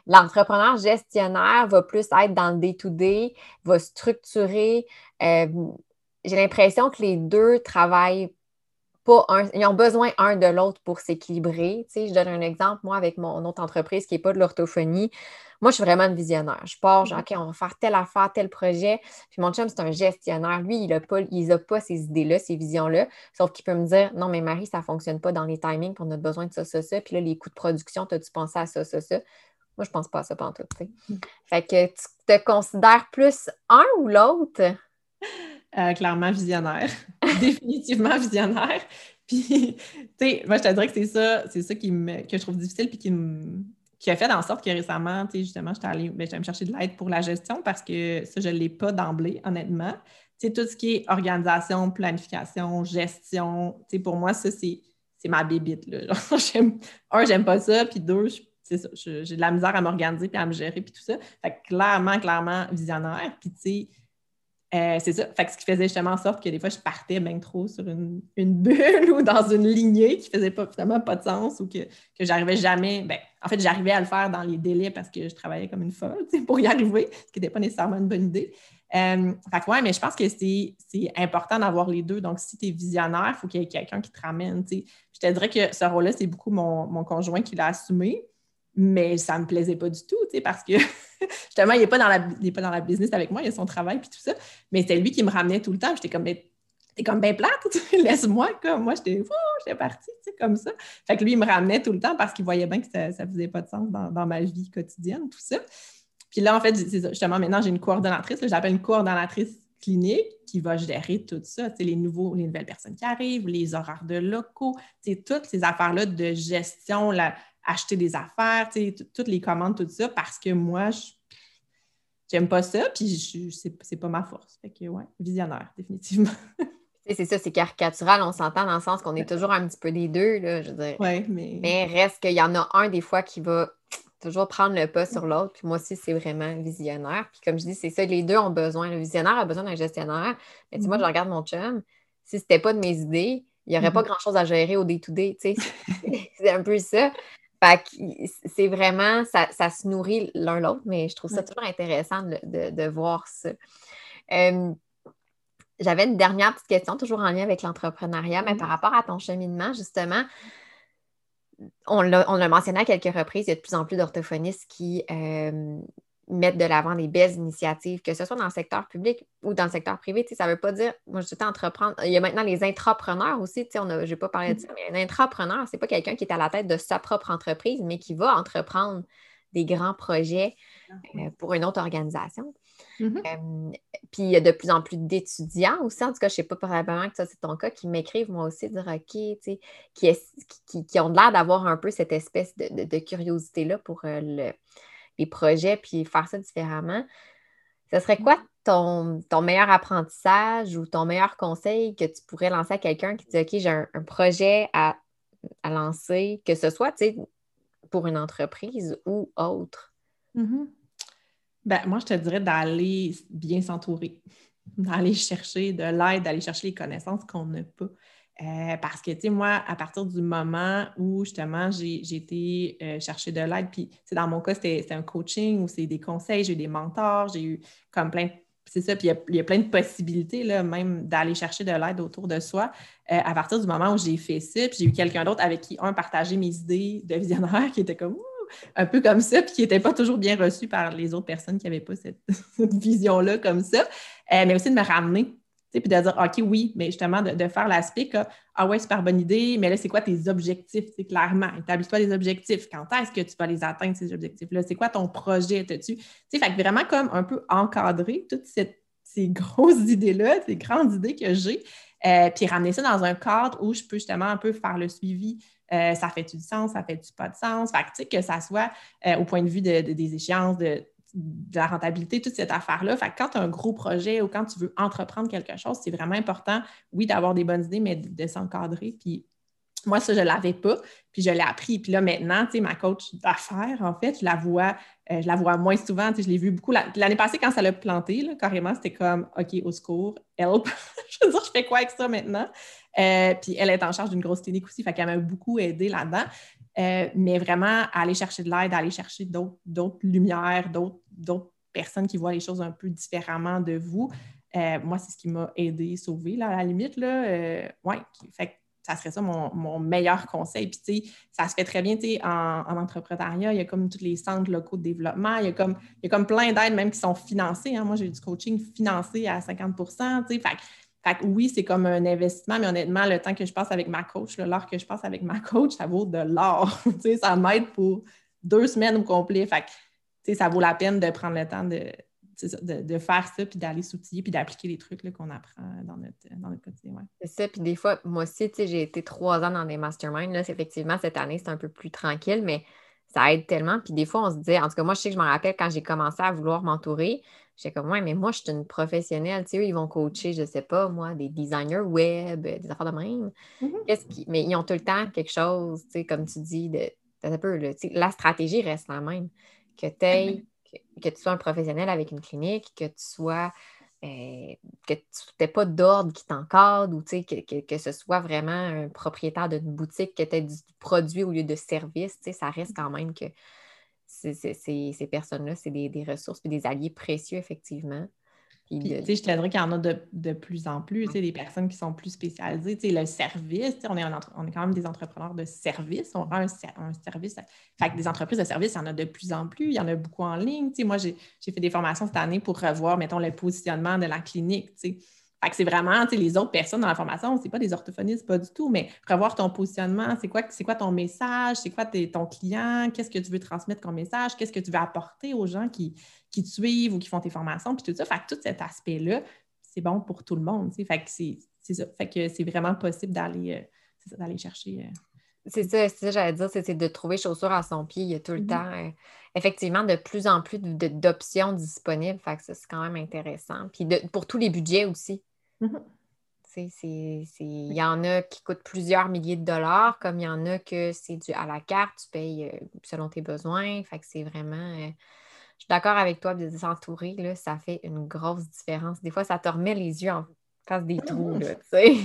L'entrepreneur gestionnaire va plus être dans le day-to-day, va structurer. Euh, j'ai l'impression que les deux travaillent pas un, ils ont besoin un de l'autre pour s'équilibrer. Tu sais, je donne un exemple, moi, avec mon autre entreprise qui n'est pas de l'orthophonie. Moi, je suis vraiment une visionnaire. Je pars, genre, mm-hmm. OK, on va faire telle affaire, tel projet. Puis mon chum, c'est un gestionnaire. Lui, il n'a pas, pas ces idées-là, ces visions-là. Sauf qu'il peut me dire Non, mais Marie, ça ne fonctionne pas dans les timings, on a besoin de ça, ça, ça. Puis là, les coûts de production, as-tu pensé à ça, ça, ça? Moi, je pense pas à ça pendant tout. Mm. Fait que tu te considères plus un ou l'autre? Euh, clairement visionnaire. Définitivement visionnaire. Puis, tu sais, moi, je te dirais que c'est ça, c'est ça qui me, que je trouve difficile puis qui, qui a fait en sorte que récemment, tu sais, justement, j'étais allée, ben, me chercher de l'aide pour la gestion parce que ça, je ne l'ai pas d'emblée, honnêtement. Tu sais, tout ce qui est organisation, planification, gestion, tu sais, pour moi, ça, c'est, ma bébite, là. un, j'aime pas ça, puis deux, c'est ça, j'ai de la misère à m'organiser puis à me gérer puis tout ça. Fait que clairement, clairement visionnaire. Puis tu sais, euh, c'est ça. Fait que ce qui faisait justement en sorte que des fois, je partais bien trop sur une, bulle ou dans une lignée qui faisait pas, finalement pas de sens ou que, que j'arrivais jamais. Ben, en fait, j'arrivais à le faire dans les délais parce que je travaillais comme une folle pour y arriver, ce qui n'était pas nécessairement une bonne idée. Euh, fait que ouais, mais je pense que c'est important d'avoir les deux. Donc, si tu es visionnaire, il faut qu'il y ait quelqu'un qui te ramène. Je te dirais que ce rôle-là, c'est beaucoup mon, mon, conjoint qui l'a assumé mais ça ne me plaisait pas du tout, parce que justement, il n'est pas, dans la, pas dans la business avec moi, il a son travail puis tout ça. Mais c'était lui qui me ramenait tout le temps. J'étais comme, t'es comme bien plate, laisse-moi, comme moi, j'étais, j'étais partie, tu sais, comme ça. Fait que lui, il me ramenait tout le temps parce qu'il voyait bien que ça ne faisait pas de sens dans, ma vie quotidienne, tout ça. Puis là, en fait, justement, maintenant, j'ai une coordonnatrice, j'appelle une coordonnatrice clinique qui va gérer tout ça, les, nouveaux, les nouvelles personnes qui arrivent, les horaires de locaux, toutes ces affaires-là de gestion, la, acheter des affaires, toutes les commandes, tout ça, parce que moi, je j'aime pas ça, puis c'est pas ma force. Fait que, ouais, visionnaire, définitivement. c'est ça, c'est caricatural, on s'entend dans le sens qu'on est toujours un petit peu des deux, là, je veux dire. Ouais, mais... mais reste qu'il y en a un des fois qui va toujours prendre le pas sur l'autre, puis moi aussi, c'est vraiment visionnaire. Puis comme je dis, c'est ça, les deux ont besoin. Le visionnaire a besoin d'un gestionnaire. Mais tu moi, je mm-hmm. regarde mon chum, si c'était pas de mes idées, il n'y aurait pas mm-hmm. grand-chose à gérer au day-to-day, tu sais. c'est un peu ça. Fait c'est vraiment, ça, se nourrit l'un l'autre, mais je trouve ça toujours intéressant de, voir ça. J'avais une dernière petite question, toujours en lien avec l'entrepreneuriat, mais par rapport à ton cheminement, justement, on l'a mentionné à quelques reprises, il y a de plus en plus d'orthophonistes qui mettre de l'avant des belles initiatives, que ce soit dans le secteur public ou dans le secteur privé. Ça ne veut pas dire, moi, je suis entreprendre. Il y a maintenant les intrapreneurs aussi. Je n'ai pas parlé de ça, mais un intrapreneur, ce n'est pas quelqu'un qui est à la tête de sa propre entreprise, mais qui va entreprendre des grands projets euh, pour une autre organisation. Mm-hmm. puis il y a de plus en plus d'étudiants aussi, en tout cas, je ne sais pas probablement que ça c'est ton cas, qui m'écrivent moi aussi, dire OK, qui, qui, ont l'air d'avoir un peu cette espèce de, curiosité-là pour euh, le, les projets puis faire ça différemment. Ce serait quoi ton, ton, meilleur apprentissage ou ton meilleur conseil que tu pourrais lancer à quelqu'un qui dit OK, j'ai un, projet à, lancer, que ce soit pour une entreprise ou autre? Mm-hmm. ben, moi, je te dirais d'aller bien s'entourer, d'aller chercher de l'aide, d'aller chercher les connaissances qu'on n'a pas. Euh, parce que, tu sais, moi, à partir du moment où justement j'ai été euh, chercher de l'aide, puis dans mon cas, c'était un coaching ou c'est des conseils, j'ai eu des mentors, j'ai eu comme plein. C'est ça, puis il y, a plein de possibilités, là, même d'aller chercher de l'aide autour de soi. Euh, à partir du moment où j'ai fait ça, puis j'ai eu quelqu'un d'autre avec qui, un, partageait mes idées de visionnaire qui était comme un peu comme ça, puis qui n'était pas toujours bien reçu par les autres personnes qui n'avaient pas cette vision-là comme ça, mais aussi de me ramener puis de dire, OK, oui, mais justement, de, faire l'aspect que, ah ouais, super bonne idée, mais là, c'est quoi tes objectifs? C'est clairement, établis-toi des objectifs. Quand est-ce que tu vas les atteindre, ces objectifs-là? C'est quoi ton projet? tu sais, fait vraiment comme un peu encadrer toutes ces grosses idées-là, ces grandes idées que j'ai, euh, puis ramener ça dans un cadre où je peux justement un peu faire le suivi. Euh, ça fait-tu du sens? Ça fait-tu pas de sens? Fait que, tu sais, que ça soit euh, au point de vue des échéances, de de la rentabilité, toute cette affaire-là. Quand tu as un gros projet ou quand tu veux entreprendre quelque chose, c'est vraiment important, oui, d'avoir des bonnes idées, mais de, s'encadrer. Puis moi, ça, je ne l'avais pas, puis je l'ai appris. Puis là, maintenant, tu sais, ma coach d'affaires, en fait, je la vois, euh, je la vois moins souvent. Tu sais, je l'ai vu beaucoup. L'année passée, quand ça l'a planté, là, carrément, c'était comme OK, au secours, help. je veux dire, je fais quoi avec ça maintenant? Euh, puis elle est en charge d'une grosse clinique aussi, fait qu'elle m'a beaucoup aidé là-dedans. Euh, mais vraiment aller chercher de l'aide, aller chercher d'autres lumières, d'autres personnes qui voient les choses un peu différemment de vous. Euh, moi, c'est ce qui m'a aidé, sauvé, là, à la limite. Là, euh, ouais, fait ça serait ça mon, meilleur conseil. Puis, tu sais, ça se fait très bien, tu sais, en, entrepreneuriat, il y a comme tous les centres locaux de développement, il y a comme, il y a comme plein d'aides même qui sont financées. Hein. Moi, j'ai du coaching financé à 50 tu sais, oui, c'est comme un investissement, mais honnêtement, le temps que je passe avec ma coach, l'heure que je passe avec ma coach, ça vaut de l'or. ça m'aide pour deux semaines au complet. Ça vaut la peine de prendre le temps de, de, faire ça, puis d'aller s'outiller, puis d'appliquer les trucs qu'on apprend dans notre, dans notre quotidien. C'est ça, puis des fois, moi aussi, j'ai été trois ans dans des masterminds. Effectivement, cette année, c'est un peu plus tranquille, mais ça aide tellement. Puis des fois, on se dit, en tout cas, moi, je sais que je me rappelle quand j'ai commencé à vouloir m'entourer, J'étais comme, ouais, mais moi, je suis une professionnelle. Tu sais, eux, ils vont coacher, je sais pas, moi, des designers web, des affaires de même. Mm-hmm. Mais ils ont tout le temps quelque chose, tu sais, comme tu dis, de, un peu, la stratégie reste la même. Que, aies, que, tu sois un professionnel avec une clinique, que tu sois. Euh, que tu n'aies pas d'ordre qui t'encadre ou que, que, que, ce soit vraiment un propriétaire d'une boutique, que tu aies du produit au lieu de service, ça reste quand même que ces personnes-là, c'est des, ressources et des alliés précieux, effectivement. Puis, je te dirais qu'il y en a de, plus en plus, des personnes qui sont plus spécialisées. le service, on est, on est quand même des entrepreneurs de service, on rend un, service. Fait que des entreprises de service, il y en a de plus en plus, il y en a beaucoup en ligne. moi, j'ai fait des formations cette année pour revoir, mettons, le positionnement de la clinique. Fait que c'est vraiment, tu sais, les autres personnes dans la formation, c'est pas des orthophonistes, pas du tout, mais revoir ton positionnement, c'est quoi, c'est quoi ton message, c'est quoi ton client, qu'est-ce que tu veux transmettre comme message, qu'est-ce que tu veux apporter aux gens qui, qui te suivent ou qui font tes formations, puis tout ça. Fait que tout cet aspect-là, c'est bon pour tout le monde, tu sais. Fait que c'est ça. Fait que c'est vraiment possible d'aller, euh, d'aller chercher. Euh, c'est ça, c'est ça, j'allais dire, c'est de trouver chaussures à son pied. Il y a tout le mm-hmm. temps, euh, effectivement, de plus en plus d'options disponibles. Fait que ça, c'est quand même intéressant. Puis pour tous les budgets aussi. Mhm. Il y en a qui coûtent plusieurs milliers de dollars, comme il y en a que c'est du à la carte, tu payes euh, selon tes besoins. Fait que c'est vraiment. Euh, je suis d'accord avec toi de s'entourer, là, ça fait une grosse différence. Des fois, ça te remet les yeux en face des trous, là, tu sais.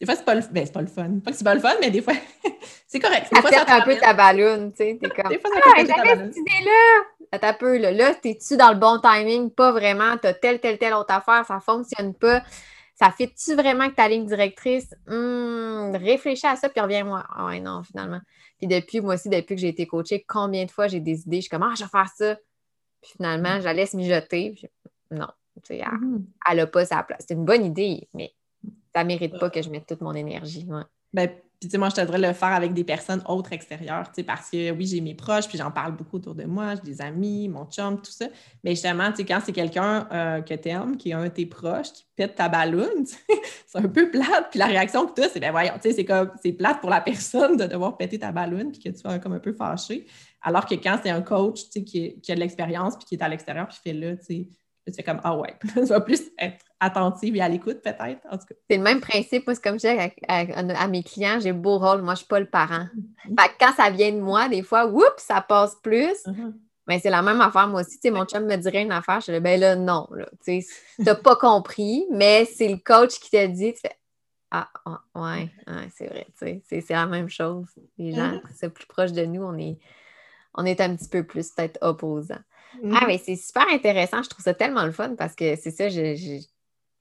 Des fois, c'est pas, le... Ben, pas le fun. Pas que c'est pas le fun, mais des fois, C'est correct. Ça fait un peu ta ballonne, tu sais. T'es comme. Des fois, ça ah, j'avais cette idée-là. T'as peu, là. Là, t'es-tu dans le bon timing? Pas vraiment. T'as telle, telle, telle autre affaire, ça fonctionne pas. Ça fait-tu vraiment que ta ligne directrice? Hum, réfléchis à ça, puis reviens-moi. Ah ouais, non, finalement. Puis depuis, moi aussi, depuis que j'ai été coachée, combien de fois j'ai des idées, je suis comme, ah, je vais faire ça. Puis finalement, je la laisse mijoter. non, tu sais, elle n'a mm-hmm. pas sa place. C'est une bonne idée, mais ça ne mérite pas que je mette toute mon énergie. Ben, puis, tu sais, moi, je te le faire avec des personnes autres extérieures, tu sais, parce que oui, j'ai mes proches, puis j'en parle beaucoup autour de moi, j'ai des amis, mon chum, tout ça. Mais justement, tu sais, quand c'est quelqu'un euh, que tu aimes, qui est un de tes proches, qui pète ta balloune, c'est un peu plate. Puis la réaction que tu as, c'est, ben voyons, tu sais, c'est comme, c'est plate pour la personne de devoir péter ta balloune, puis que tu sois comme un peu fâché. Alors que quand c'est un coach, tu sais, qui, qui a de l'expérience, puis qui est à l'extérieur, puis fait là, tu sais, tu fais comme, ah ouais, tu vas plus être attentive et à l'écoute, peut-être, en tout cas. C'est le même principe. Moi, c'est comme je dis à, mes clients, j'ai beau rôle, moi, je ne suis pas le parent. Mm-hmm. Fait que quand ça vient de moi, des fois, oups, ça passe plus. Mm-hmm. Mais c'est la même affaire, moi aussi. Tu sais, mon chum me dirait une affaire, je dis, ben là, non, tu n'as pas compris, mais c'est le coach qui t'a dit, tu fais, ah, ah ouais, c'est vrai, tu sais, c'est la même chose. Les gens, mm-hmm. c'est plus proche de nous, on est, on est un petit peu plus peut-être opposants. Ah, mmh. mais c'est super intéressant. Je trouve ça tellement le fun parce que c'est ça,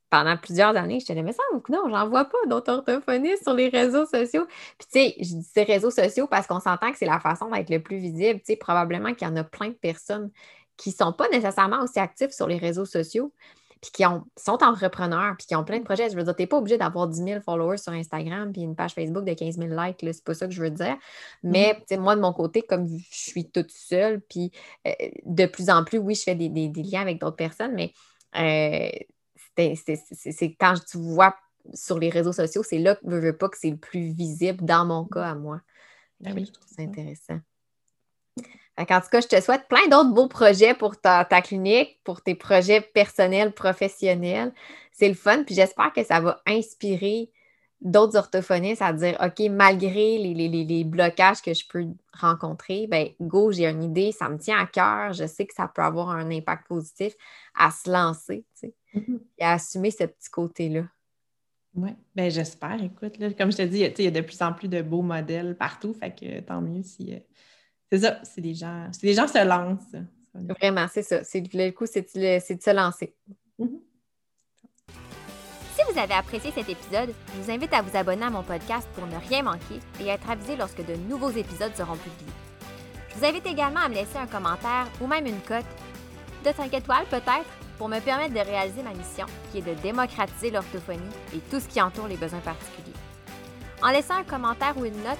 pendant plusieurs années, je te mais ça, non, j'en vois pas d'autres orthophonistes sur les réseaux sociaux. Puis, tu sais, je dis ces réseaux sociaux parce qu'on s'entend que c'est la façon d'être le plus visible. Tu sais, probablement qu'il y en a plein de personnes qui ne sont pas nécessairement aussi actives sur les réseaux sociaux, puis qui sont entrepreneurs, puis qui ont plein de projets. Je veux dire, tu n'es pas obligé d'avoir 10 000 followers sur Instagram, puis une page Facebook de 15 000 likes, c'est pas ça que je veux dire. Mais mm-hmm. moi, de mon côté, comme je suis toute seule, puis euh, de plus en plus, oui, je fais des, liens avec d'autres personnes, mais euh, c'est quand tu vois sur les réseaux sociaux, c'est là que je veux pas que c'est le plus visible dans mon cas à moi. Ben oui, je trouve ça intéressant en tout cas, je te souhaite plein d'autres beaux projets pour ta, clinique, pour tes projets personnels, professionnels. C'est le fun, puis j'espère que ça va inspirer d'autres orthophonistes à dire OK, malgré les, blocages que je peux rencontrer, ben go, j'ai une idée, ça me tient à cœur, je sais que ça peut avoir un impact positif à se lancer, tu sais, mm-hmm. et à assumer ce petit côté-là. Oui, ben j'espère. Écoute, comme je te dis, il y a de plus en plus de beaux modèles partout, fait que tant mieux si. Euh, c'est ça, c'est des gens, les gens se lancent. Vraiment, c'est ça. C'est, le coup, c'est, de se lancer. Mm-hmm. Si vous avez apprécié cet épisode, je vous invite à vous abonner à mon podcast pour ne rien manquer et être avisé lorsque de nouveaux épisodes seront publiés. Je vous invite également à me laisser un commentaire ou même une cote de 5 étoiles peut-être pour me permettre de réaliser ma mission qui est de démocratiser l'orthophonie et tout ce qui entoure les besoins particuliers. En laissant un commentaire ou une note,